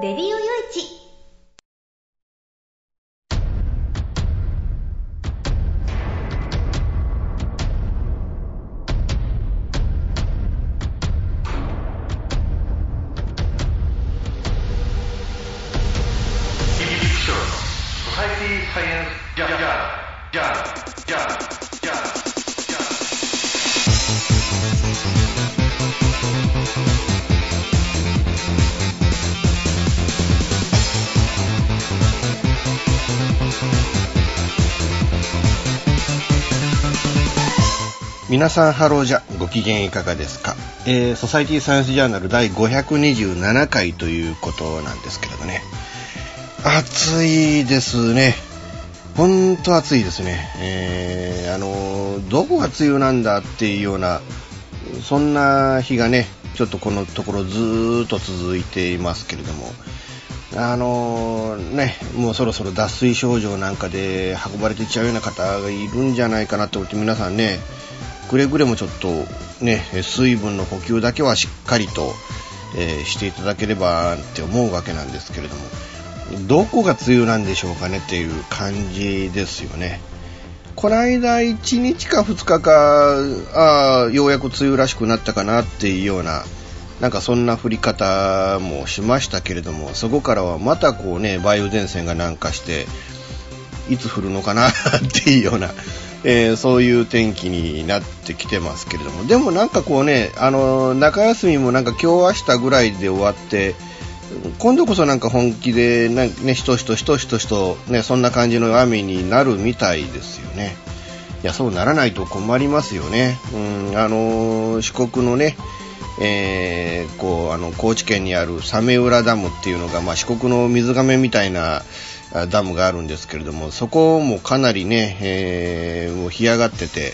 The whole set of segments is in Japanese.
レディオよいち皆さんハローじゃご機嫌いかがですか、えー、ソサイティサイエンスジャーナル第527回ということなんですけれどね。暑いですね。ほんと暑いですね。えー、あのどこが梅雨なんだっていうようなそんな日がねちょっとこのところずーっと続いていますけれども。あのね、もうそろそろ脱水症状なんかで運ばれていっちゃうような方がいるんじゃないかなと思って皆さんね、くれぐれもちょっとね、水分の補給だけはしっかりと、えー、していただければって思うわけなんですけれども、どこが梅雨なんでしょうかねっていう感じですよね。この間1日か2日か、あ、ようやく梅雨らしくなったかなっていうような、なんかそんな降り方もしましたけれども、そこからはまたこうね、梅雨前線が南下して、いつ降るのかなっていうような、えー、そういう天気になってきてますけれども、でもなんかこうね、あの、中休みもなんか今日明日ぐらいで終わって、今度こそなんか本気で、ね、しとしとしとしとしと、ね、そんな感じの雨になるみたいですよね。いや、そうならないと困りますよね。うん、あの、四国のね、えー、こう、あの、高知県にあるサメ浦ダムっていうのが、まあ、四国の水亀みたいな、ダムがあるんですけれども、そこもかなりね、えー、もう干上がってて、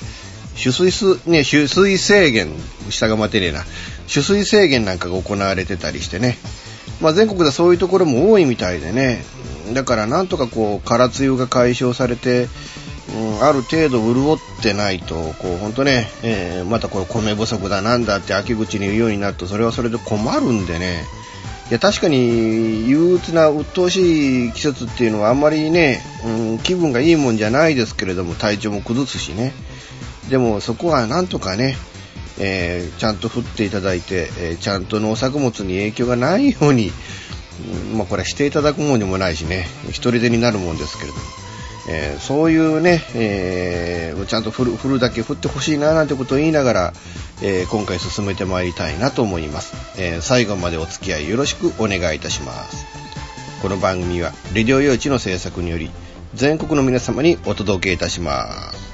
取水す、ね、取水制限、下が待てねえな、取水制限なんかが行われてたりしてね、まあ、全国でそういうところも多いみたいでね、だからなんとかこう、空梅雨が解消されて、うん、ある程度潤ってないと、こう、ほんとね、えー、またこれ米不足だなんだって秋口に言うようになると、それはそれで困るんでね、いや確かに憂鬱な鬱陶しい季節っていうのはあんまりね、うん、気分がいいもんじゃないですけれども体調も崩すしね。でもそこはなんとかね、えー、ちゃんと降っていただいて、えー、ちゃんと農作物に影響がないように、うん、まあ、これしていただくもんでもないしね。一人でになるもんですけれども。えー、そういうね、えー、ちゃんと振る振るだけ振ってほしいななんてことを言いながら、えー、今回進めてまいりたいなと思います、え最後までお付き合いよろしくお願いいたします。この番組はレディオ用地の制作により全国の皆様にお届けいたします。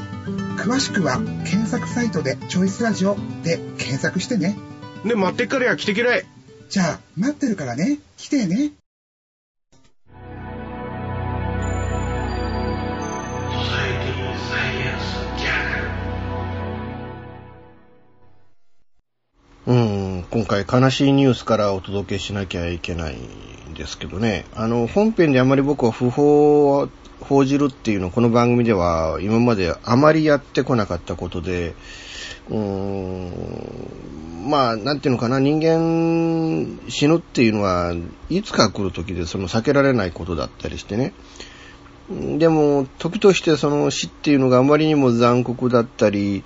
詳しくは検索サイトでチョイスラジオで検索してね。で、待ってっからや来てきれ。じゃあ、待ってるからね。来てね。うん、今回悲しいニュースからお届けしなきゃいけないんですけどね、あの、本編であまり僕は不法を報じるっていうのをこの番組では今まであまりやってこなかったことで、うーん、まあ、なんていうのかな、人間死ぬっていうのはいつか来る時でその避けられないことだったりしてね。でも、時としてその死っていうのがあまりにも残酷だったり、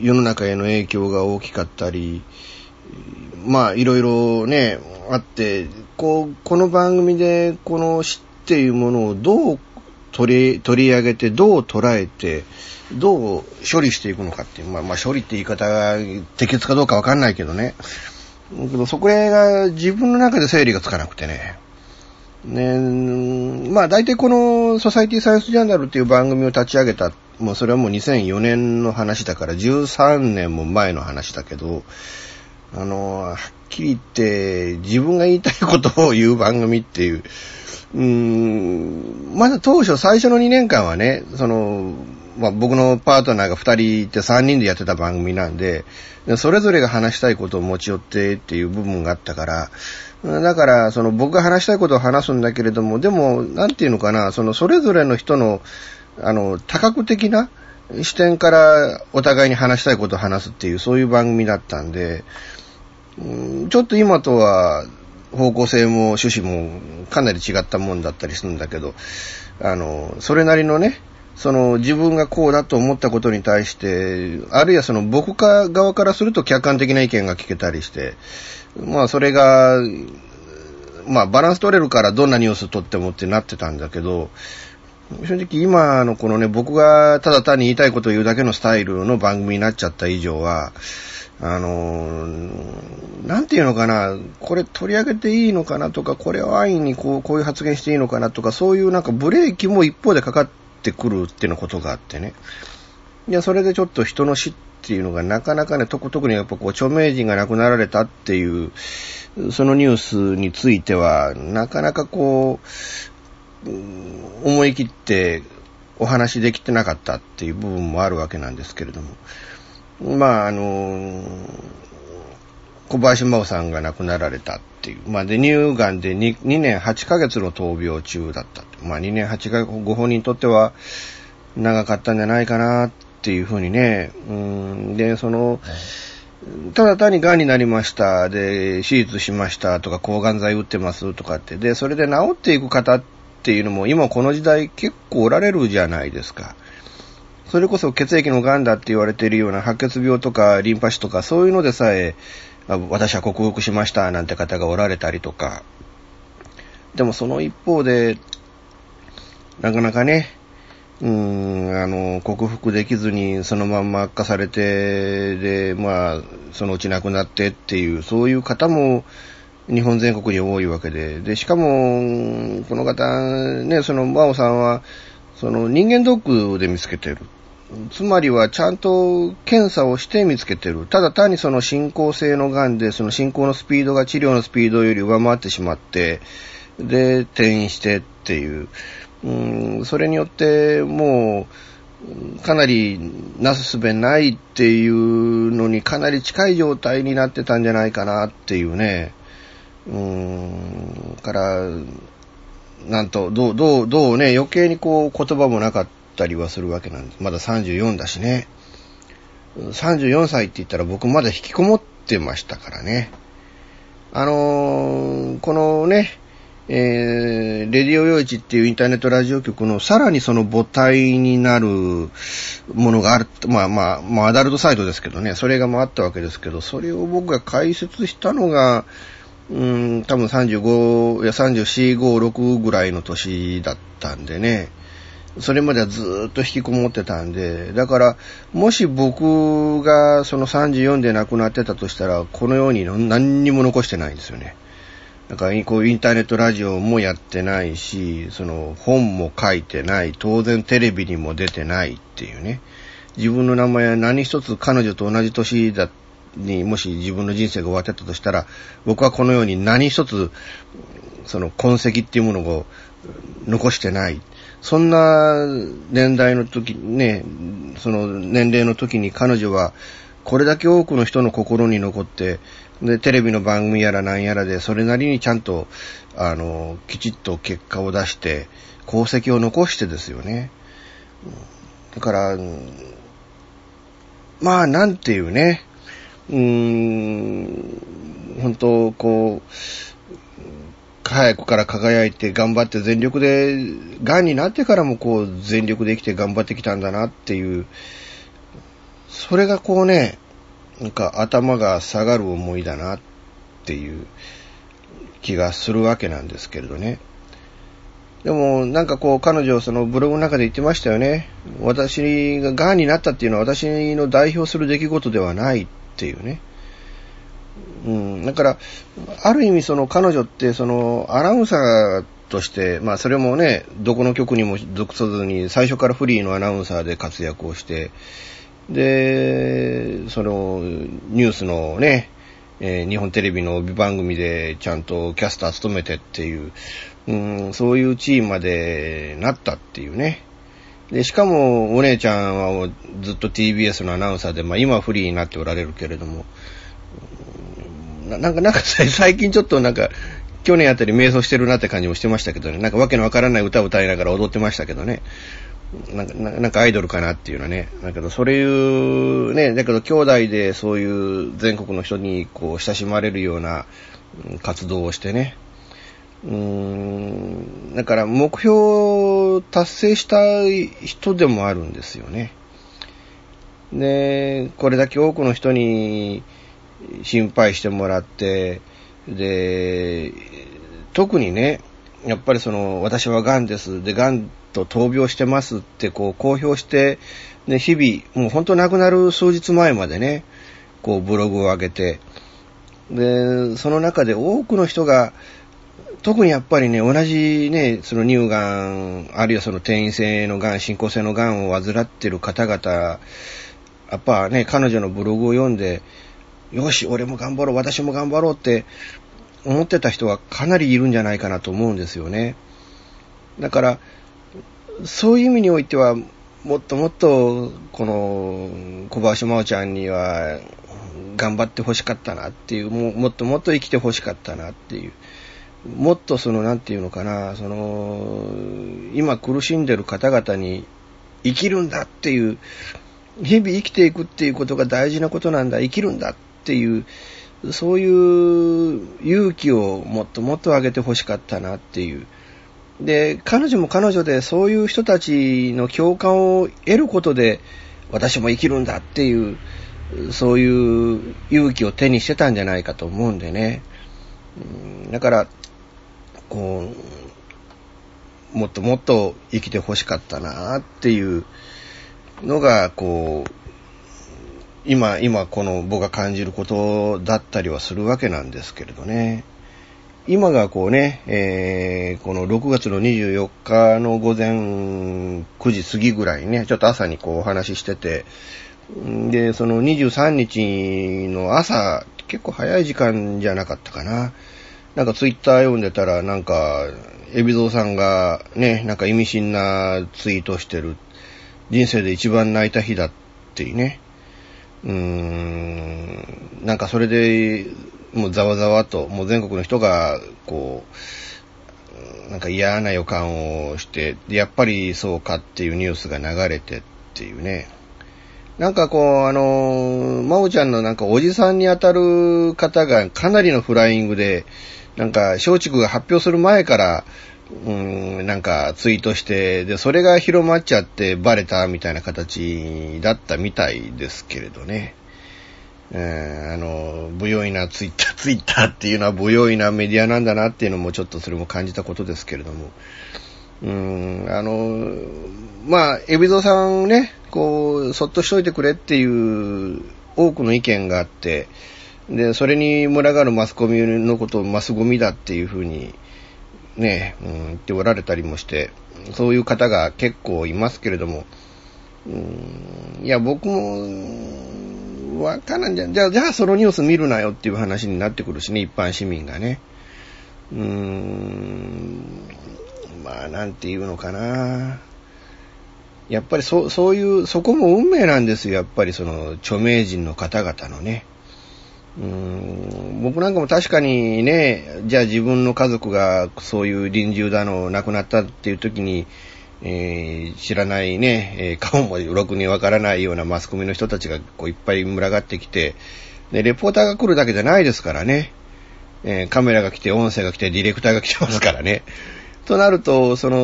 世の中への影響が大きかったり、まあいろいろね、あって、こう、この番組でこの死っていうものをどう取り、取り上げて、どう捉えて、どう処理していくのかっていう、まあ、まあ処理って言い方が適切かどうかわかんないけどね。けどそこが自分の中で整理がつかなくてね。ねまあ大体このソサイティサイエンスジャーナルっていう番組を立ち上げた、もうそれはもう2004年の話だから13年も前の話だけど、あの、はっきり言って自分が言いたいことを言う番組っていう、うーん、まだ当初最初の2年間はね、その、まあ、僕のパートナーが2人いて3人でやってた番組なんで、それぞれが話したいことを持ち寄ってっていう部分があったから、だから、その僕が話したいことを話すんだけれども、でも、なんていうのかな、そのそれぞれの人の、あの、多角的な視点からお互いに話したいことを話すっていう、そういう番組だったんで、ちょっと今とは方向性も趣旨もかなり違ったもんだったりするんだけど、あの、それなりのね、その自分がこうだと思ったことに対して、あるいはその僕か側からすると客観的な意見が聞けたりして、まあそれが、まあバランス取れるからどんなニュース取ってもってなってたんだけど、正直今のこのね、僕がただ単に言いたいことを言うだけのスタイルの番組になっちゃった以上は、あの、なんていうのかな、これ取り上げていいのかなとか、これを安易にこうこういう発言していいのかなとか、そういうなんかブレーキも一方でかかってくるっていうのことがあってね。いや、それでちょっと人の死っていうのがなかなかね、特特にやっぱこう著名人が亡くなられたっていう、そのニュースについては、なかなかこう、思い切ってお話できてなかったっていう部分もあるわけなんですけれども。まあ、あの、小林真央さんが亡くなられたっていう。まあ、で、乳がんで 2, 2年8ヶ月の闘病中だった。まあ、2年8ヶ月、ご本人にとっては長かったんじゃないかなっていうふうにね。うん、で、その、ただ単に癌になりました。で、手術しましたとか、抗がん剤打ってますとかって。で、それで治っていく方っていうのも今この時代結構おられるじゃないですか。それこそ血液の癌だって言われているような白血病とかリンパ腫とかそういうのでさえ、私は克服しましたなんて方がおられたりとか。でもその一方で、なかなかね、うん、あの、克服できずにそのまんま悪化されて、で、まあ、そのうち亡くなってっていう、そういう方も日本全国に多いわけで、で、しかも、この方、ね、その、真央さんは、その人間ドックで見つけてる。つまりはちゃんと検査をして見つけてる。ただ単にその進行性の癌で、その進行のスピードが治療のスピードより上回ってしまって、で、転院してっていう。うん、それによってもう、かなりなすすべないっていうのにかなり近い状態になってたんじゃないかなっていうね。うん、から、なんと、どう、どう、どうね、余計にこう言葉もなかったりはするわけなんです。まだ34だしね。34歳って言ったら僕まだ引きこもってましたからね。あのーこのね、えー、レディオ用地っていうインターネットラジオ局のさらにその母体になるものがある。まあまあ、まあアダルトサイトですけどね、それがもあったわけですけど、それを僕が解説したのが、うん、多分35、いや34、5、6ぐらいの年だったんでね。それまではずっと引きこもってたんで、だから、もし僕がその34で亡くなってたとしたら、このように何にも残してないんですよね。なんかこうインターネットラジオもやってないし、その本も書いてない、当然テレビにも出てないっていうね。自分の名前は何一つ彼女と同じ年だっにもし自分の人生が終わってたとしたら、僕はこのように何一つ、その痕跡っていうものを残してない。そんな年代の時、ね、その年齢の時に彼女は、これだけ多くの人の心に残って、で、テレビの番組やら何やらで、それなりにちゃんと、あの、きちっと結果を出して、功績を残してですよね。だから、まあ、なんていうね、うーん、本当こう、早くから輝いて頑張って全力で、癌になってからもこう全力で生きて頑張ってきたんだなっていう、それがこうね、なんか頭が下がる思いだなっていう気がするわけなんですけれどね。でも、なんかこう、彼女、そのブログの中で言ってましたよね。私が癌になったっていうのは私の代表する出来事ではないっっていうね。うん。だから、ある意味その彼女って、その、アナウンサーとして、まあそれもね、どこの局にも属さずに、最初からフリーのアナウンサーで活躍をして、で、その、ニュースのね、えー、日本テレビの帯番組でちゃんとキャスター務めてっていう、うん、そういう地位までなったっていうね。で、しかもお姉ちゃんはずっと TBS のアナウンサーで、まあ今はフリーになっておられるけれども、ななんか、なんか 最近ちょっとなんか、去年あたり瞑想してるなって感じもしてましたけどね。なんかわけのわからない歌を歌いながら踊ってましたけどね。なんか、なんかアイドルかなっていうのはね。だけど、それいう、ね、だけど兄弟でそういう全国の人にこう親しまれるような活動をしてね。うーん、だから目標を達成したい人でもあるんですよね。で、これだけ多くの人に心配してもらって、で、特にね、やっぱりその、私は癌です。で、癌と闘病してますってこう公表して、ね、日々、もう本当亡くなる数日前までね、こうブログを上げて、で、その中で多くの人が、特にやっぱりね、同じね、その乳がん、あるいはその転移性のがん、進行性のがんを患ってる方々、やっぱね、彼女のブログを読んで、よし、俺も頑張ろう、私も頑張ろうって思ってた人はかなりいるんじゃないかなと思うんですよね。だから、そういう意味においては、もっともっと、この、小林真央ちゃんには、頑張ってほしかったなっていう、ももっともっと生きてほしかったなっていう。もっとその、なんていうのかな、その、今苦しんでる方々に生きるんだっていう、日々生きていくっていうことが大事なことなんだ、生きるんだっていう、そういう勇気をもっともっと上げてほしかったなっていう。で、彼女も彼女でそういう人たちの共感を得ることで、私も生きるんだっていう、そういう勇気を手にしてたんじゃないかと思うんでね。だから、こう、もっともっと生きてほしかったなっていうのが、こう、今、今この僕が感じることだったりはするわけなんですけれどね。今がこうね、えー、この6月の24日の午前9時過ぎぐらいね、ちょっと朝にこうお話ししてて、で、その23日の朝、結構早い時間じゃなかったかな。なんかツイッター読んでたら、なんか、エビゾウさんがね、なんか意味深なツイートしてる。人生で一番泣いた日だっていうね。うーん、なんかそれで、もうざわざわと、もう全国の人が、こう、なんか嫌な予感をして、やっぱりそうかっていうニュースが流れてっていうね。なんかこう、あの、まおちゃんのなんかおじさんにあたる方がかなりのフライングで、なんか松竹が発表する前から、うん、なんかツイートして、で、それが広まっちゃってバレたみたいな形だったみたいですけれどね。えー、あの、不用意なツイッター、ツイッターっていうのは不用意なメディアなんだなっていうのもちょっとそれも感じたことですけれども。うん、あの、まあ、エビゾさんね、こう、そっとしといてくれっていう多くの意見があって、で、それに群がるマスコミのことをマスゴミだっていうふうに、ね、うん、言っておられたりもして、そういう方が結構いますけれども、うん、いや、僕も、わからんじゃ、じゃあ、じゃあそのニュース見るなよっていう話になってくるしね、一般市民がね。うーん、まあ、なんていうのかな。やっぱりそ、そういう、そこも運命なんですよ、やっぱりその、著名人の方々のね。うーん僕なんかも確かにね、じゃあ自分の家族がそういう臨終だの亡くなったっていう時に、えー、知らないね、えー、顔もろくにわからないようなマスコミの人たちがこういっぱい群がってきて、で、レポーターが来るだけじゃないですからね。えー、カメラが来て、音声が来て、ディレクターが来てますからね。となると、その、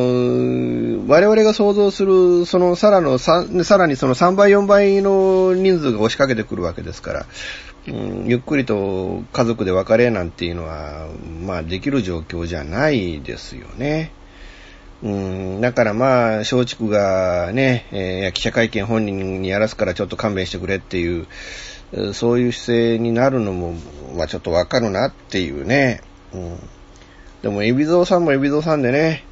我々が想像する、その、さらの、さらにその3倍、4倍の人数が押しかけてくるわけですから、うん、ゆっくりと家族で別れなんていうのは、まあ、できる状況じゃないですよね。うん、だからまあ、松竹がね、えー、記者会見本人にやらすからちょっと勘弁してくれっていう、そういう姿勢になるのも、まあちょっとわかるなっていうね。うん、でも、海老蔵さんも海老蔵さんでね、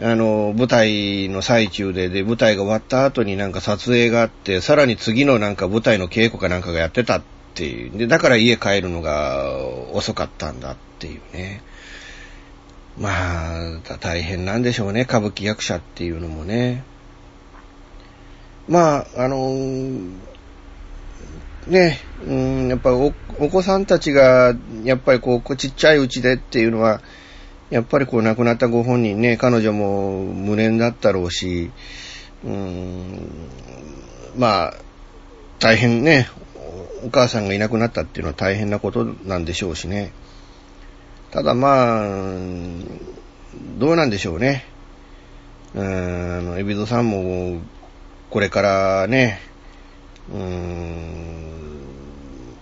あの、舞台の最中で、で、舞台が終わった後になんか撮影があって、さらに次のなんか舞台の稽古かなんかがやってたっていう。で、だから家帰るのが遅かったんだっていうね。まあ、大変なんでしょうね、歌舞伎役者っていうのもね。まあ、あのね、うん、やっぱおお子さんたちが、やっぱりこう、ちっちゃいうちでっていうのは、やっぱりこう亡くなったご本人ね、彼女も無念だったろうし、うん、まあ、大変ね、お母さんがいなくなったっていうのは大変なことなんでしょうしね。ただまあ、どうなんでしょうね。うん、エビゾさんも、これからね、うーん、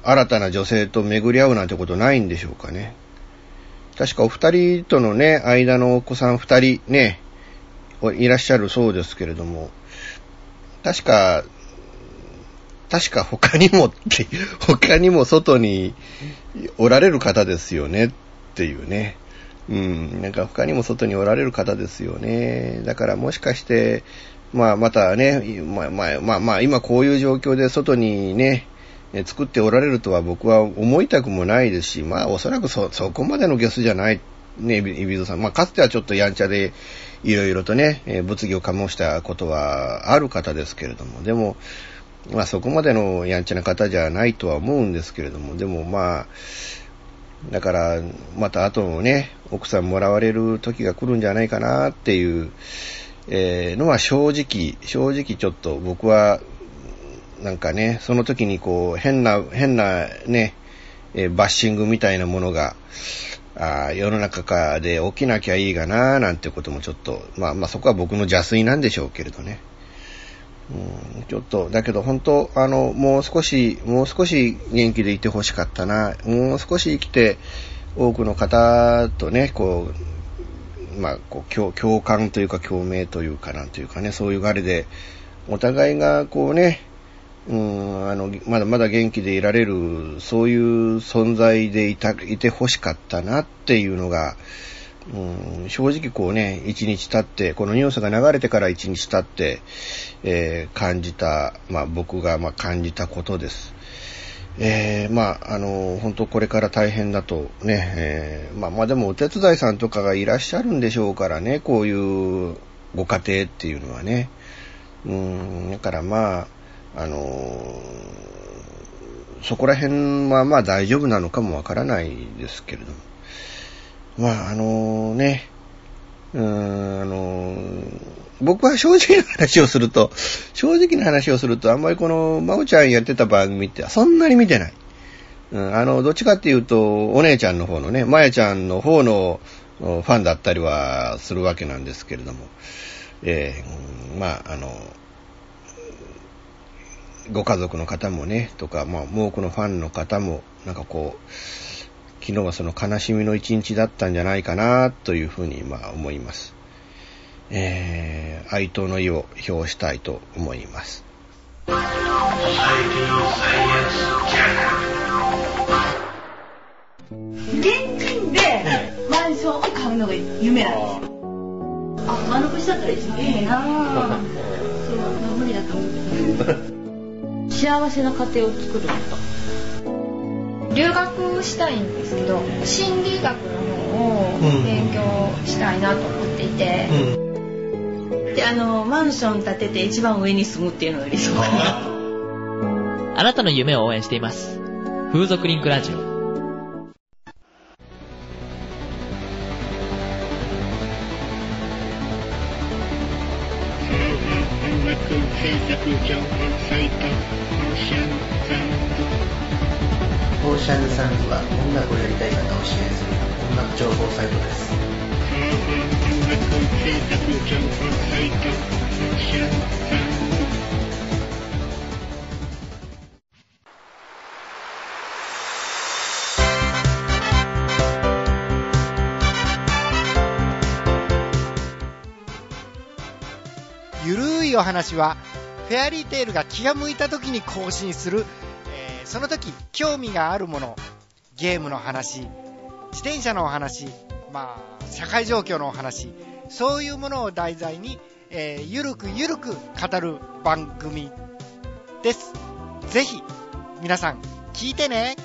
新たな女性と巡り合うなんてことないんでしょうかね。確かお二人とのね、間のお子さん二人ね、いらっしゃるそうですけれども、確か、確か他にもって、他にも外におられる方ですよねっていうね。うん、なんか他にも外におられる方ですよね。だからもしかして、まあまたね、まあまあまあまあ今こういう状況で外にね、作っておられるとは僕は思いたくもないですし、まあおそらくそ、そこまでのゲスじゃない、ね、イビゾさん。まあかつてはちょっとやんちゃで、いろいろとね、物議を醸したことはある方ですけれども、でも、まあそこまでのやんちゃな方じゃないとは思うんですけれども、でもまあ、だから、また後のね、奥さんもらわれる時が来るんじゃないかなっていう、えー、のは正直、正直ちょっと僕は、なんかね、その時にこう、変な、変なね、えー、バッシングみたいなものが、あ世の中かで起きなきゃいいがななんてこともちょっと、まあまあそこは僕の邪推なんでしょうけれどね。うん、ちょっと、だけど本当、あの、もう少し、もう少し元気でいてほしかったな。もう少し生きて、多くの方とね、こう、まあ、こう共、共感というか共鳴というかなんというかね、そういうあれで、お互いがこうね、うん、あの、まだまだ元気でいられる、そういう存在でいた、いてほしかったなっていうのが、うん、正直こうね、一日経って、このニュースが流れてから一日経って、えー、感じた、まあ僕がまあ感じたことです。えー、まあ、あの、本当これから大変だとね、えー、まあまあでもお手伝いさんとかがいらっしゃるんでしょうからね、こういうご家庭っていうのはね。うん、だからまあ、あのそこら辺はまあ大丈夫なのかもわからないですけれども。まあ、あのね、うーん、あの僕は正直な話をすると、正直な話をすると、あんまりこの、まおちゃんやってた番組ってそんなに見てない。うん、あの、どっちかっていうと、お姉ちゃんの方のね、まやちゃんの方のファンだったりはするわけなんですけれども、えー、まあ、あの、ご家族の方もね、とか、まあ、多くのファンの方も、なんかこう、昨日はその悲しみの一日だったんじゃないかな、というふうに、まあ、思います。えー、哀悼の意を表したいと思います。現金でマンションを買うのが夢なんですよ。あ、丸腰だったら一番いいなそう、無理だと思ってた。幸せな家庭を作ること。留学したいんですけど心理学の方を勉強したいなと思っていて、で、あの、マンション建てて一番上に住むっていうのが理想かな。あなたの夢を応援しています。風俗リンクラジオ。話はフェアリーテールが気が向いた時に更新する、えーその時興味があるものゲームの話自転車のお話まあ社会状況のお話そういうものを題材に、えーゆるくゆるく語る番組です。ぜひ皆さん聞いてね。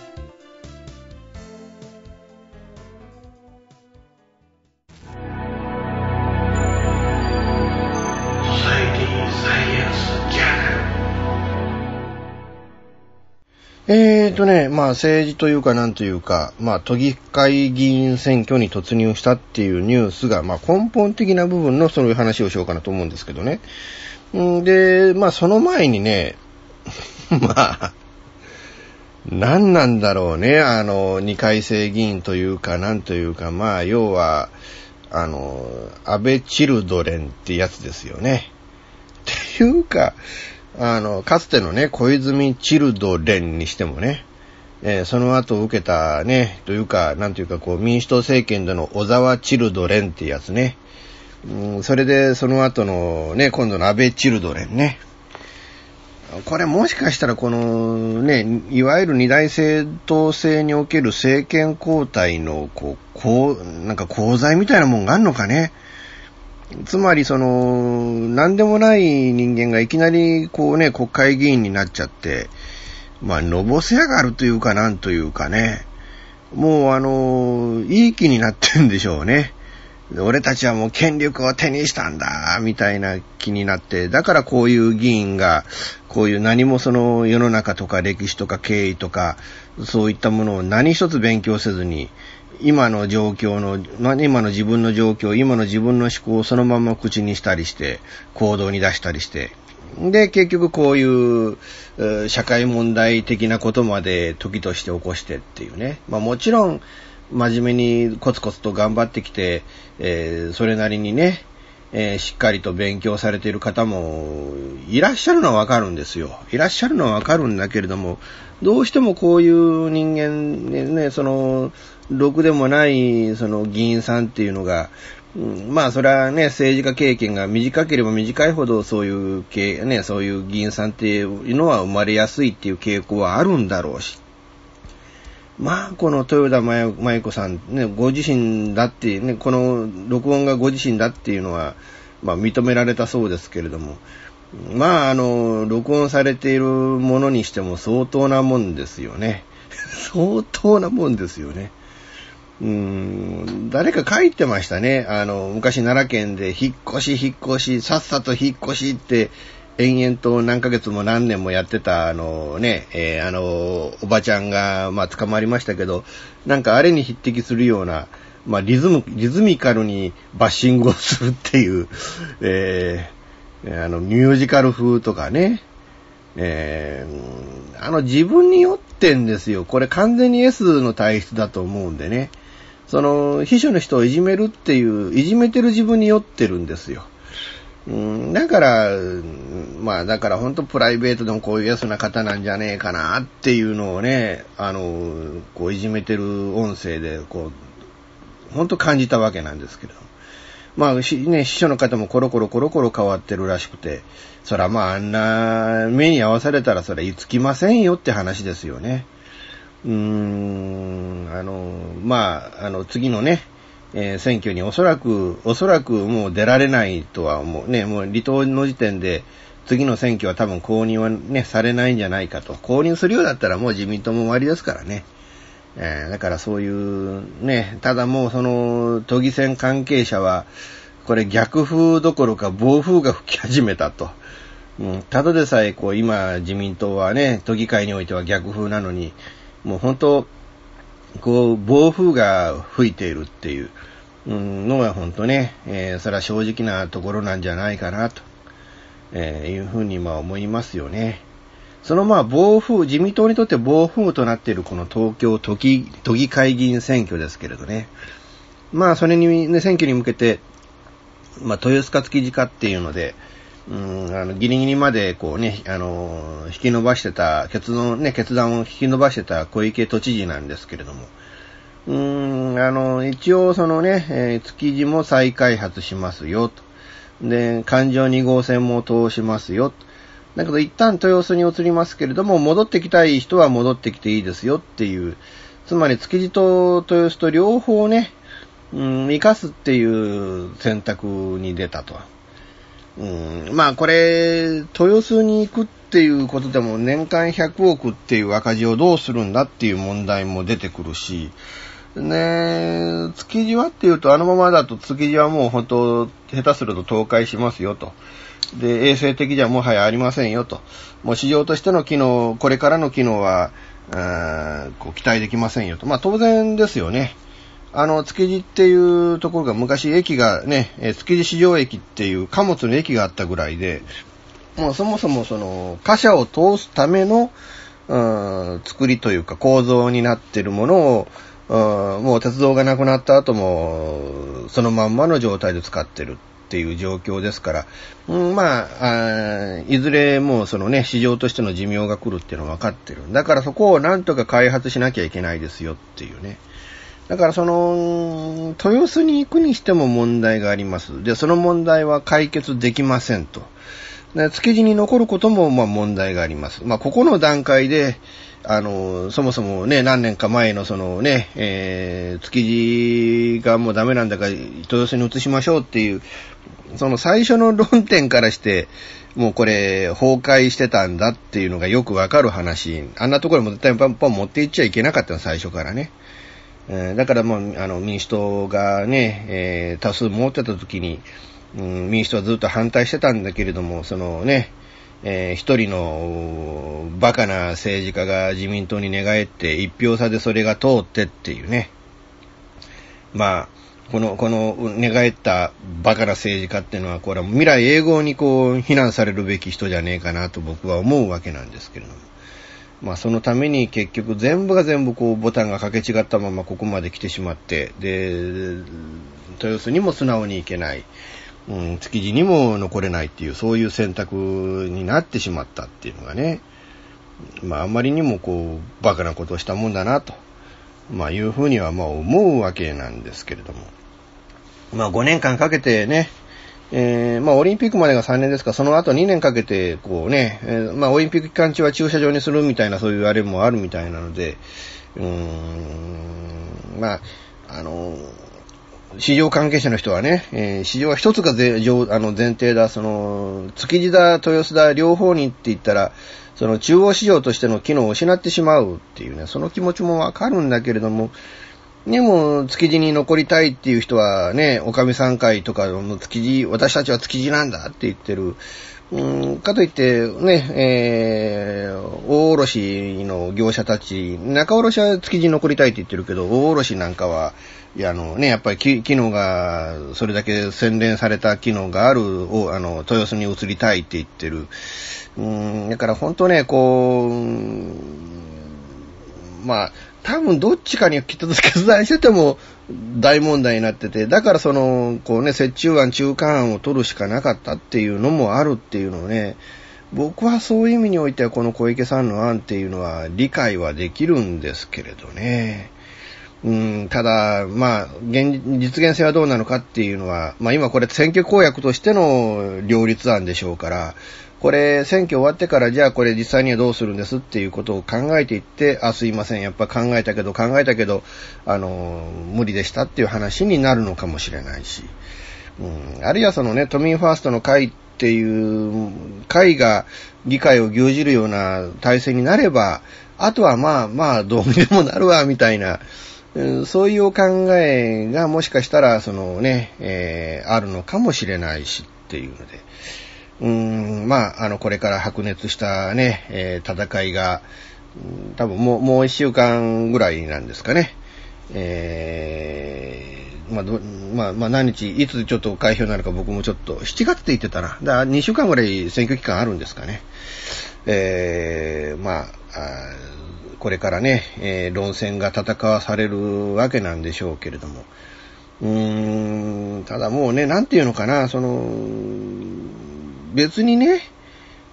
えーとね、まあ政治というかなんというか、まあ都議会議員選挙に突入したっていうニュースが、まあ根本的な部分のそういう話をしようかなと思うんですけどね。んで、まあその前にね、まあ、何なんだろうね、あの、二階生議員というか、なんというか、まあ要は、あの、安倍チルドレンってやつですよね。っていうか、あの、かつてのね、小泉チルドレンにしてもね、えーその後受けたね、というか、なんていうか、こう、民主党政権での小沢チルドレンってやつね。うん、それで、その後のね、今度の安倍チルドレンね。これもしかしたらこのね、いわゆる二大政党制における政権交代の、こう、こう、なんか功罪みたいなもんがあんのかね。つまりその、なんでもない人間がいきなりこうね、国会議員になっちゃって、まあ、のぼせやがるというかなんというかね、もうあの、いい気になってんでしょうね。俺たちはもう権力を手にしたんだ、みたいな気になって、だからこういう議員が、こういう何もその世の中とか歴史とか経緯とか、そういったものを何一つ勉強せずに、今の状況の、ま今の自分の状況、今の自分の思考をそのまま口にしたりして、行動に出したりして、で、結局こういう、社会問題的なことまで時として起こしてっていうね。まあもちろん、真面目にコツコツと頑張ってきて、えーそれなりにね、えーしっかりと勉強されている方もいらっしゃるのはわかるんですよ。いらっしゃるのはわかるんだけれども、どうしてもこういう人間ね、ねその、ろくでもない、その議員さんっていうのが、うんまあ、それはね、政治家経験が短ければ短いほど、そういう系、ね、そういう議員さんっていうのは生まれやすいっていう傾向はあるんだろうし。まあ、この豊田真由子さん、ね、ご自身だって、ね、この録音がご自身だっていうのは、まあ、認められたそうですけれども、まあ、あの、録音されているものにしても相当なもんですよね。相当なもんですよね。うん、誰か書いてましたね。あの、昔奈良県で引っ越し引っ越し、さっさと引っ越しって、延々と何ヶ月も何年もやってた、あのね、えーあの、おばちゃんが、まあ、捕まりましたけど、なんかあれに匹敵するような、まあ、リズム、リズミカルにバッシングをするっていう、えーあの、ミュージカル風とかね、えーあの、自分に酔ってんですよ。これ完全に S の体質だと思うんでね。その、秘書の人をいじめるっていう、いじめてる自分に酔ってるんですよ。うん、だから、まあだから本当プライベートでもこういう安な方なんじゃねえかなっていうのをね、あの、こういじめてる音声で、こう、本当感じたわけなんですけど。まあ、しね、秘書の方もコロコロコロコロ変わってるらしくて、そらまああんな目に合わされたらそれいつきませんよって話ですよね。うーん、あの、まあ、あの、次のね、えー選挙におそらく、おそらくもう出られないとは思う。ね、もう離党の時点で、次の選挙は多分公認はね、されないんじゃないかと。公認するようだったらもう自民党も終わりですからね。えーだからそういう、ね、ただもうその、都議選関係者は、これ逆風どころか暴風が吹き始めたと。うん、ただでさえこう今自民党はね、都議会においては逆風なのに、もう本当、こう暴風が吹いているっていう、のが本当ね、えーそれは正直なところなんじゃないかなと、えーいうふうにまあ思いますよね。そのまあ暴風、自民党にとって暴風となっているこの東京都議都議会議員選挙ですけれどね。まあそれに、ね、選挙に向けて、まあ豊洲か築地かっていうので、うん、あの、ギリギリまで、こうね、あの、引き伸ばしてた、決断、ね、決断を引き伸ばしてた小池都知事なんですけれども、うーん、あの、一応そのね、えー築地も再開発しますよ、と。で、環状2号線も通しますよ、と。だけど一旦豊洲に移りますけれども、戻ってきたい人は戻ってきていいですよっていう、つまり築地と豊洲と両方ね、うん、生かすっていう選択に出たと。うん、まあこれ、豊洲に行くっていうことでも年間100億っていう赤字をどうするんだっていう問題も出てくるし、ね築地はっていうとあのままだと築地はもう本当下手すると倒壊しますよと。で、衛生的じゃもはやありませんよと。もう市場としての機能、これからの機能は、あーこう期待できませんよと。まあ当然ですよね。あの、築地っていうところが昔駅がね、築地市場駅っていう貨物の駅があったぐらいで、もうそもそもその、貨車を通すための、うん作りというか構造になっているものを、うんもう鉄道がなくなった後も、そのまんまの状態で使ってるっていう状況ですから、うん、まあ、いずれもうそのね、市場としての寿命が来るっていうのは分かってる。だからそこをなんとか開発しなきゃいけないですよっていうね。だからその、豊洲に行くにしても問題があります。で、その問題は解決できませんと。で築地に残ることもまあ問題があります。まあ、ここの段階で、あの、そもそもね、何年か前のそのね、えー、築地がもうダメなんだから、豊洲に移しましょうっていう、その最初の論点からして、もうこれ、崩壊してたんだっていうのがよくわかる話。あんなところも絶対パンパン持っていっちゃいけなかったの、最初からね。えーだからもう、あの、民主党がね、えー多数持ってた時に、うん、民主党はずっと反対してたんだけれども、そのね、えー一人のバカな政治家が自民党に寝返って一票差でそれが通ってっていうね。まあ、この、この寝返ったバカな政治家っていうのは、これは未来永劫にこう、非難されるべき人じゃねえかなと僕は思うわけなんですけれども。まあそのために結局全部が全部こうボタンが掛け違ったままここまで来てしまって、で、豊洲にも素直に行けない、うん、築地にも残れないっていう、そういう選択になってしまったっていうのがね、まああまりにもこう、バカなことをしたもんだなと、まあいうふうにはまあ思うわけなんですけれども。まあ5年間かけてね、えーまあオリンピックまでが3年ですから、その後2年かけて、こうね、えーまあオリンピック期間中は駐車場にするみたいなそういうあれもあるみたいなので、うーん、まあ、あの、市場関係者の人はね、えー市場は一つがぜあの前提だ、その、築地だ、豊洲だ、両方にって言ったら、その中央市場としての機能を失ってしまうっていうね、その気持ちもわかるんだけれども、でも、築地に残りたいっていう人はね、おかみさん会とかの築地、私たちは築地なんだって言ってる。うん、かといって、ね、えー、大卸の業者たち、中卸は築地に残りたいって言ってるけど、大卸なんかは、いや、あのね、やっぱり機能が、それだけ洗練された機能がある、をあの、豊洲に移りたいって言ってる。うん、だから本当ね、こう、まあ、多分どっちかにきっと決断してても大問題になってて、だからその、こうね、折衷案、中間案を取るしかなかったっていうのもあるっていうのをね、僕はそういう意味においてはこの小池さんの案っていうのは理解はできるんですけれどね。うん、ただ、まあ、現実現性はどうなのかっていうのは、まあ今これ選挙公約としての両立案でしょうから、これ選挙終わってからじゃあこれ実際にはどうするんですっていうことを考えていって、あ、すいません、やっぱ考えたけど考えたけど、あの、無理でしたっていう話になるのかもしれないし、うん、あるいはそのね、都民ファーストの会っていう会が議会を牛耳るような体制になれば、あとはまあまあどうにでもなるわ、みたいな、そういう考えがもしかしたら、そのね、えーあるのかもしれないしっていうので、うーん、まあ、あの、これから白熱したね、えー戦いが、多分もう、もう一週間ぐらいなんですかね。えーまあ、どまあ、まあ、何日、いつちょっと開票になるか僕もちょっと、7月って言ってたな。だから2週間ぐらい選挙期間あるんですかね。えーまあ、あこれからね、えー論戦が戦わされるわけなんでしょうけれども。うーん、ただもうね、なんていうのかな、その、別にね、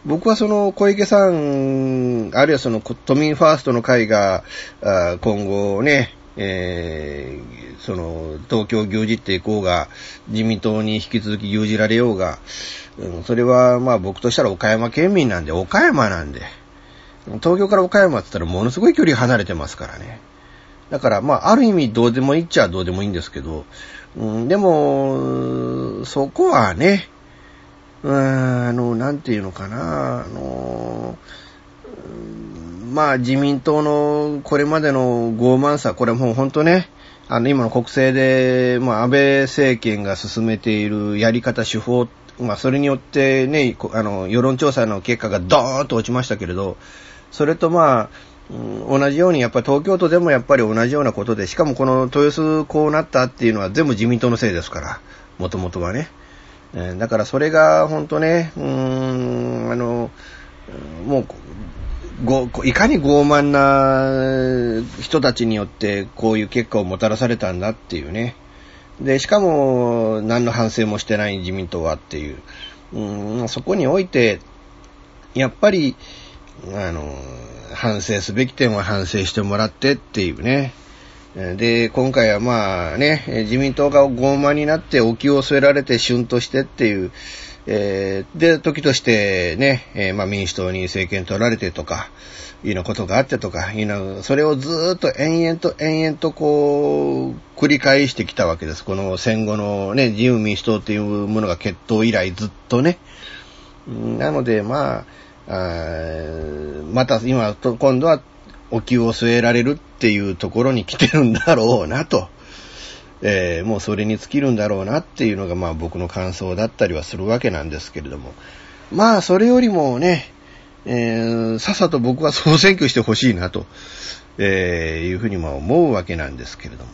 僕はその小池さん、あるいはその都民ファーストの会が、あ今後ね、えーその東京を牛耳っていこうが、自民党に引き続き牛耳られようが、うんそれはまあ僕としたら岡山県民なんで、岡山なんで、東京から岡山って言ったらものすごい距離離れてますからね。だからまあある意味どうでもいいっちゃどうでもいいんですけど、うん、でも、そこはね、うーんあの、なんていうのかな、あの、まあ自民党のこれまでの傲慢さ、これもう本当ね、あの今の国政で、まあ安倍政権が進めているやり方、手法っ、まあそれによってね、あの世論調査の結果がドーンと落ちましたけれど、それとまあ、同じようにやっぱり東京都でもやっぱり同じようなことで、しかもこの豊洲こうなったっていうのは全部自民党のせいですから、もともとはね。だからそれが本当ね、うーん、あの、もう、ごいかに傲慢な人たちによってこういう結果をもたらされたんだっていうね。で、しかも何の反省もしてない自民党はっていう。うん、そこにおいて、やっぱり、あの、反省すべき点は反省してもらってっていうね。で、今回はまあね、自民党が傲慢になってお気を据えられて旬としてっていう、えーで、時としてね、えーまあ民主党に政権取られてとか、いうようなことがあってとか、いうのそれをずーっと延々と延々とこう、繰り返してきたわけです。この戦後のね、自由民主党っていうものが決闘以来ずっとね。なので、まあ、あまた今と、今度はお気を据えられるっていうところに来てるんだろうなと。えーもうそれに尽きるんだろうなっていうのがまあ僕の感想だったりはするわけなんですけれども。まあそれよりもね、えーさっさと僕は総選挙してほしいなと、えーいうふうにまあ思うわけなんですけれども。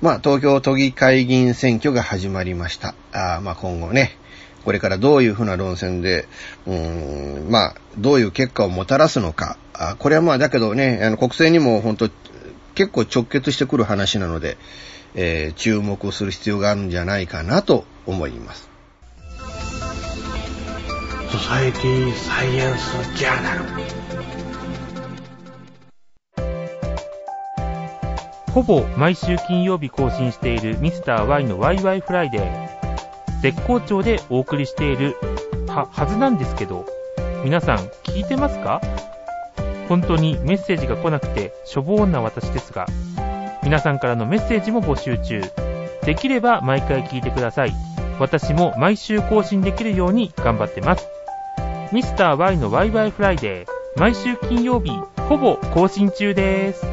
まあ東京都議会議員選挙が始まりました。あまあ今後ね、これからどういうふうな論戦で、うん、まあ、どういう結果をもたらすのか。あこれはまあ、だけどね、あの、国政にも本当結構直結してくる話なので、えー注目する必要があるんじゃないかなと思います。ソサエティサイエンスジャーナルほぼ毎週金曜日更新しているミスター y のワイワイフライデー。絶好調でお送りしているは、はずなんですけど、皆さん聞いてますか？本当にメッセージが来なくてしょぼーんな私ですが、皆さんからのメッセージも募集中。できれば毎回聞いてください。私も毎週更新できるように頑張ってます。ミスター y のワイワイフライデー、毎週金曜日、ほぼ更新中です。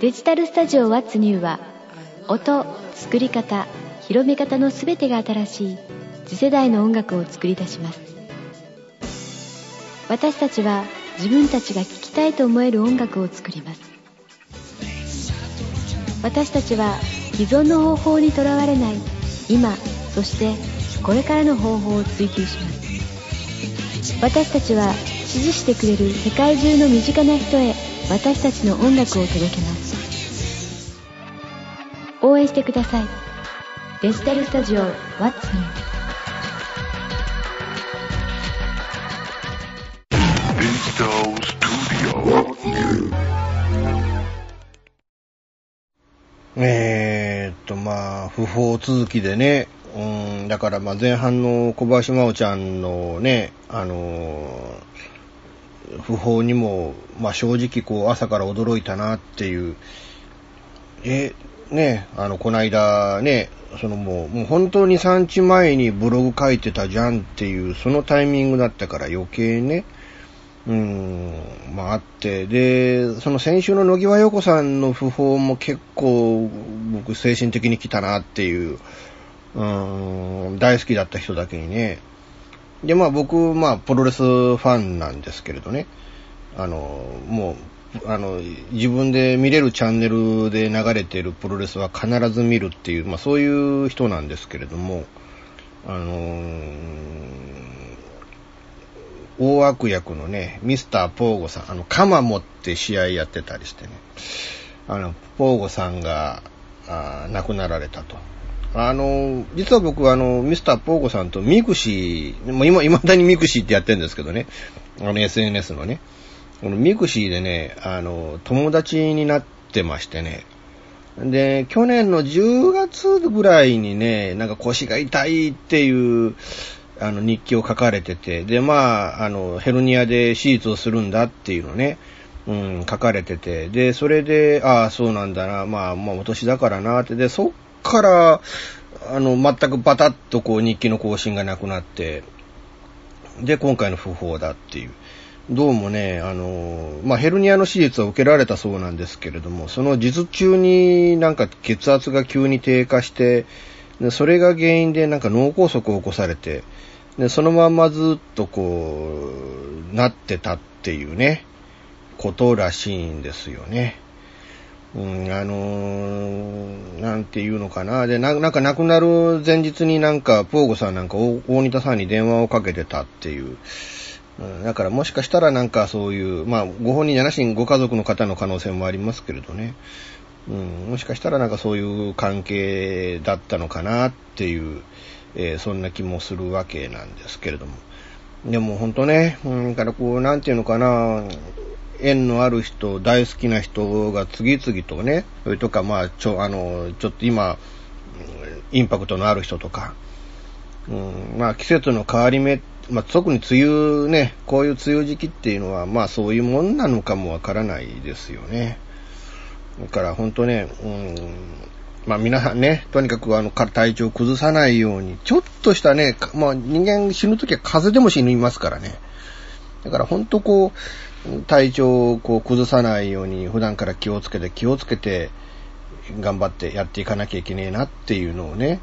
デジタルスタジオ What's New は音、作り方、広め方のすべてが新しい次世代の音楽を作り出します。私たちは自分たちが聴きたいと思える音楽を作ります。私たちは既存の方法にとらわれない。今そしてこれからの方法を追求します。私たちは支持してくれる世界中の身近な人へ私たちの音楽を届けます。応援してください。デジタルスタジオ What's New 不法続きでね、うん、だからまあ前半の小林真央ちゃんのね、あのー、不法にも、まあ正直こう朝から驚いたなっていう、え、ね、あの、こないだね、そのもう、もう本当に3日前にブログ書いてたじゃんっていう、そのタイミングだったから余計ね、うん、まああって、で、その先週の野際陽子さんの訃報も結構僕精神的に来たなっていう、うん、大好きだった人だけにね。で、まあ僕、まあプロレスファンなんですけれどね、あの、もう、あの、自分で見れるチャンネルで流れてるプロレスは必ず見るっていう、まあそういう人なんですけれども、あの、大悪役のね、ミスターポーゴさん、あの、鎌持って試合やってたりしてね、あの、ポーゴさんが、あ亡くなられたと。あの、実は僕はあの、ミスターポーゴさんとミクシー、もう今、未だにミクシーってやってるんですけどね、あの SNS のね、このミクシーでね、あの、友達になってましてね。で、去年の10月ぐらいにね、なんか腰が痛いっていう、あの、日記を書かれてて、で、まあ、あの、ヘルニアで手術をするんだっていうのね、うん、書かれてて、で、それで、ああ、そうなんだな、まあ、まあ、お年だからなって、で、そっから、あの、全くバタッとこう、日記の更新がなくなって、で、今回の訃報だっていう。どうもね、あの、まあ、ヘルニアの手術は受けられたそうなんですけれども、その術中になんか血圧が急に低下して、でそれが原因でなんか脳梗塞を起こされて、でそのまんまずっとこう、なってたっていうね、ことらしいんですよね。うん、あのー、なんていうのかな。で、なんか亡くなる前日になんか、ポーゴさんなんか大仁田さんに電話をかけてたっていう、うん、だからもしかしたらなんかそういう、まあ、ご本人じゃなしにご家族の方の可能性もありますけれどね。うん、もしかしたらなんかそういう関係だったのかなっていう、えー、そんな気もするわけなんですけれども。でも本当ね、うん、からこう、なんていうのかな、縁のある人、大好きな人が次々とね、それとかまあ、ちょ、あの、ちょっと今、インパクトのある人とか、うん、まあ季節の変わり目まあ、特に梅雨ね、こういう梅雨時期っていうのは、まあそういうもんなのかもわからないですよね。だから本当ね、うん、まあ皆さんね、とにかくあの体調を崩さないように、ちょっとしたね、まあ人間死ぬときは風邪でも死にますからね。だから本当こう、体調をこう崩さないように普段から気をつけて気をつけて頑張ってやっていかなきゃいけねえなっていうのをね、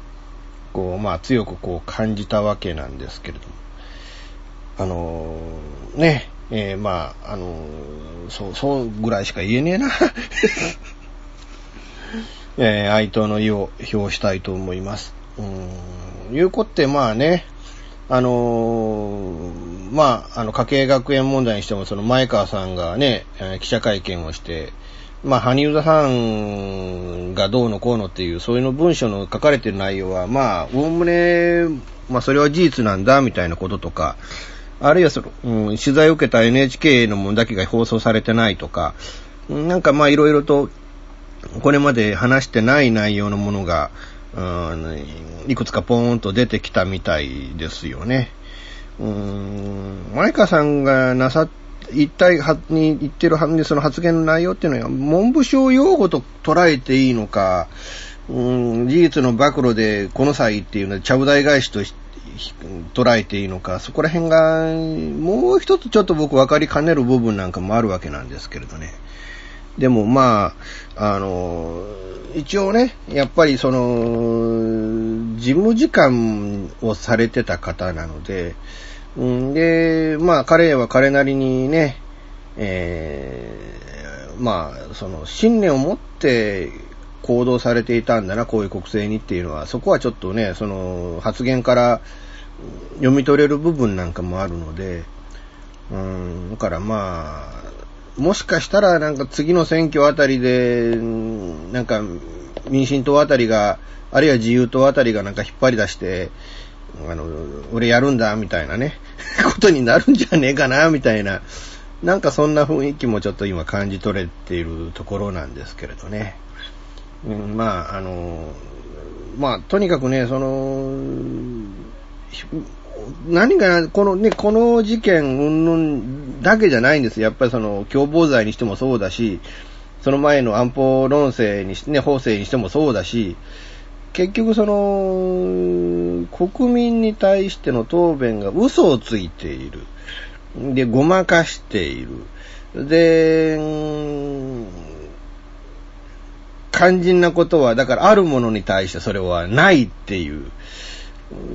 こう、まあ強くこう感じたわけなんですけれども。あのー、ね、えー、まあ、あのー、そう、そうぐらいしか言えねえな。えー、哀悼の意を表したいと思います。うん、いうこって、まあね、あのー、まあ、あの、家計学園問題にしても、その前川さんがね、記者会見をして、まあ、羽生田さんがどうのこうのっていう、そういうの文章の書かれてる内容は、まあ、おおむね、まあ、それは事実なんだ、みたいなこととか、あるいはその、うん、取材を受けた NHK のものだけが放送されてないとか、なんかまあいろいろと、これまで話してない内容のものが、うん、いくつかポーンと出てきたみたいですよね。うん、マイカさんがなさ、一体に言ってるその発言の内容っていうのは、文部省用語と捉えていいのか、うん、事実の暴露でこの際っていうのは、ちゃぶ台返しとして、捉えていいのか、そこら辺が、もう一つちょっと僕分かりかねる部分なんかもあるわけなんですけれどね。でもまあ、あの、一応ね、やっぱりその、事務次官をされてた方なので、ん、で、まあ彼は彼なりにね、えー、まあ、その、信念を持って行動されていたんだな、こういう国政にっていうのは、そこはちょっとね、その、発言から、読み取れる部分なんかもあるので、うん、だからまあ、もしかしたらなんか次の選挙あたりで、なんか民進党あたりが、あるいは自由党あたりがなんか引っ張り出して、あの、俺やるんだ、みたいなね、ことになるんじゃねえかな、みたいな、なんかそんな雰囲気もちょっと今感じ取れているところなんですけれどね。うん、まあ、あの、まあ、とにかくね、その、何が、このね、この事件、うんぬんだけじゃないんですやっぱりその、共謀罪にしてもそうだし、その前の安保論政にしね、法制にしてもそうだし、結局その、国民に対しての答弁が嘘をついている。で、ごまかしている。で、肝心なことは、だからあるものに対してそれはないっていう。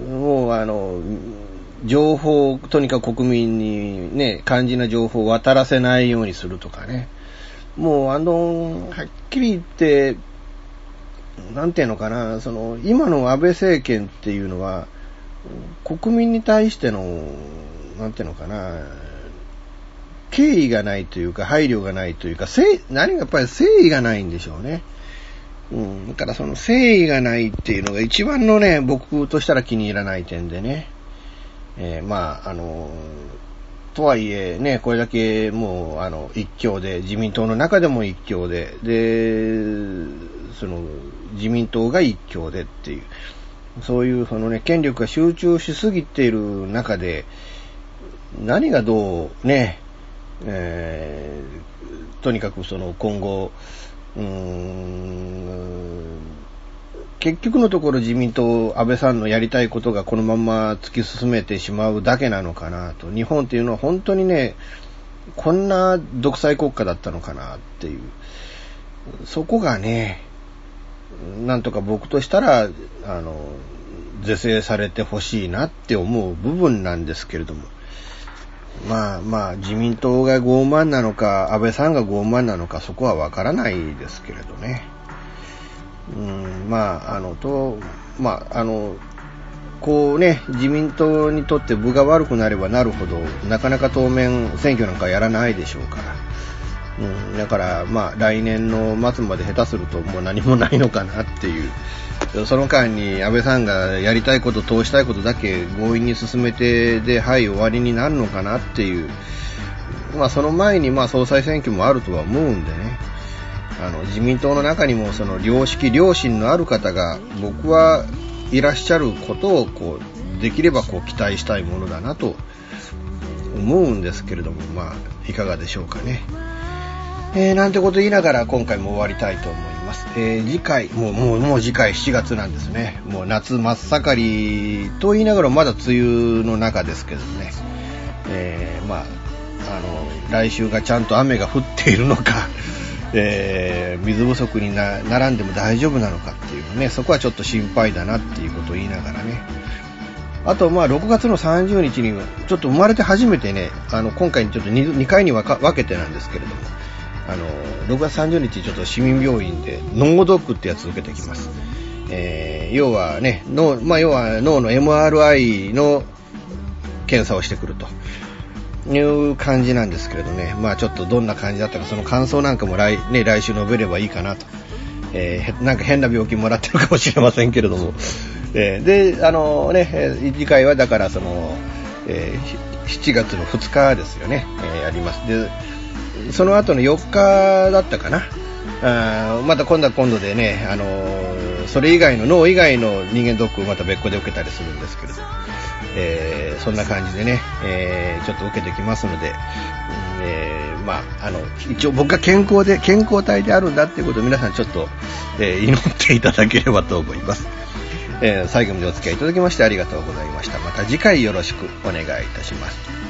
もうあの、情報、とにかく国民にね、肝心な情報を渡らせないようにするとかね。もうあの、はっきり言って、なんていうのかな、その、今の安倍政権っていうのは、国民に対しての、なんていうのかな、敬意がないというか、配慮がないというか、何がやっぱり誠意がないんでしょうね。うん。だからその誠意がないっていうのが一番のね、僕としたら気に入らない点でね。えー、まあ、あの、とはいえね、これだけもう、あの、一強で、自民党の中でも一強で、で、その、自民党が一強でっていう、そういうそのね、権力が集中しすぎている中で、何がどうね、えー、とにかくその今後、うーん結局のところ自民党、安倍さんのやりたいことがこのまま突き進めてしまうだけなのかなと。日本っていうのは本当にね、こんな独裁国家だったのかなっていう。そこがね、なんとか僕としたら、あの、是正されてほしいなって思う部分なんですけれども。まあまあ、自民党が傲慢なのか、安倍さんが傲慢なのか、そこはわからないですけれどね。うん、まあ、あの、と、まあ、あの、こうね、自民党にとって部が悪くなればなるほど、なかなか当面選挙なんかやらないでしょうから。うん、だから、まあ、来年の末まで下手するともう何もないのかなっていう。その間に安倍さんがやりたいこと、通したいことだけ強引に進めて、で、はい、終わりになるのかなっていう。まあ、その前に、まあ、総裁選挙もあるとは思うんでね。あの、自民党の中にも、その、良識、良心のある方が、僕はいらっしゃることを、こう、できれば、こう、期待したいものだなと思うんですけれども、まあ、いかがでしょうかね。えー、なんてこと言いながら今回も終わりたいと思います。えー、次回、もう、もう、もう次回7月なんですね。もう夏真っ盛りと言いながらまだ梅雨の中ですけどね。えー、まあ、あの、来週がちゃんと雨が降っているのか、えー、水不足にな並んでも大丈夫なのかっていうね、そこはちょっと心配だなっていうことを言いながらね。あと、まあ、6月の30日に、ちょっと生まれて初めてね、あの、今回ちょっと 2, 2回に分けてなんですけれども、あの、6月30日ちょっと市民病院で脳ドックってやつ受けてきます。えー、要はね、脳、まあ、要は脳の MRI の検査をしてくると。いう感じなんですけれどね、まあちょっとどんな感じだったか、その感想なんかも来,、ね、来週述べればいいかなと。えー、なんか変な病気もらってるかもしれませんけれども。えー、で、あのね、次回はだからその、えー、7月の2日ですよね、えー、やります。で、その後の4日だったかな。あまた今度は今度でね、あのー、それ以外の脳以外の人間ドックをまた別個で受けたりするんですけれど、えー、そんな感じでね、えー、ちょっと受けてきますので、えー、まあ、あの、一応僕が健康で、健康体であるんだっていうことを皆さんちょっと、えー、祈っていただければと思います。えー、最後までお付き合いいただきましてありがとうございました。また次回よろしくお願いいたします。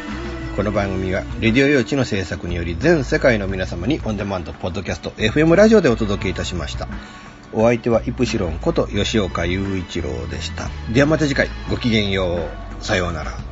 この番組は、レディオ用地の制作により全世界の皆様にオンデマンド、ポッドキャスト、FM ラジオでお届けいたしました。お相手はイプシロンこと吉岡雄一郎でした。ではまた次回、ごきげんよう。さようなら。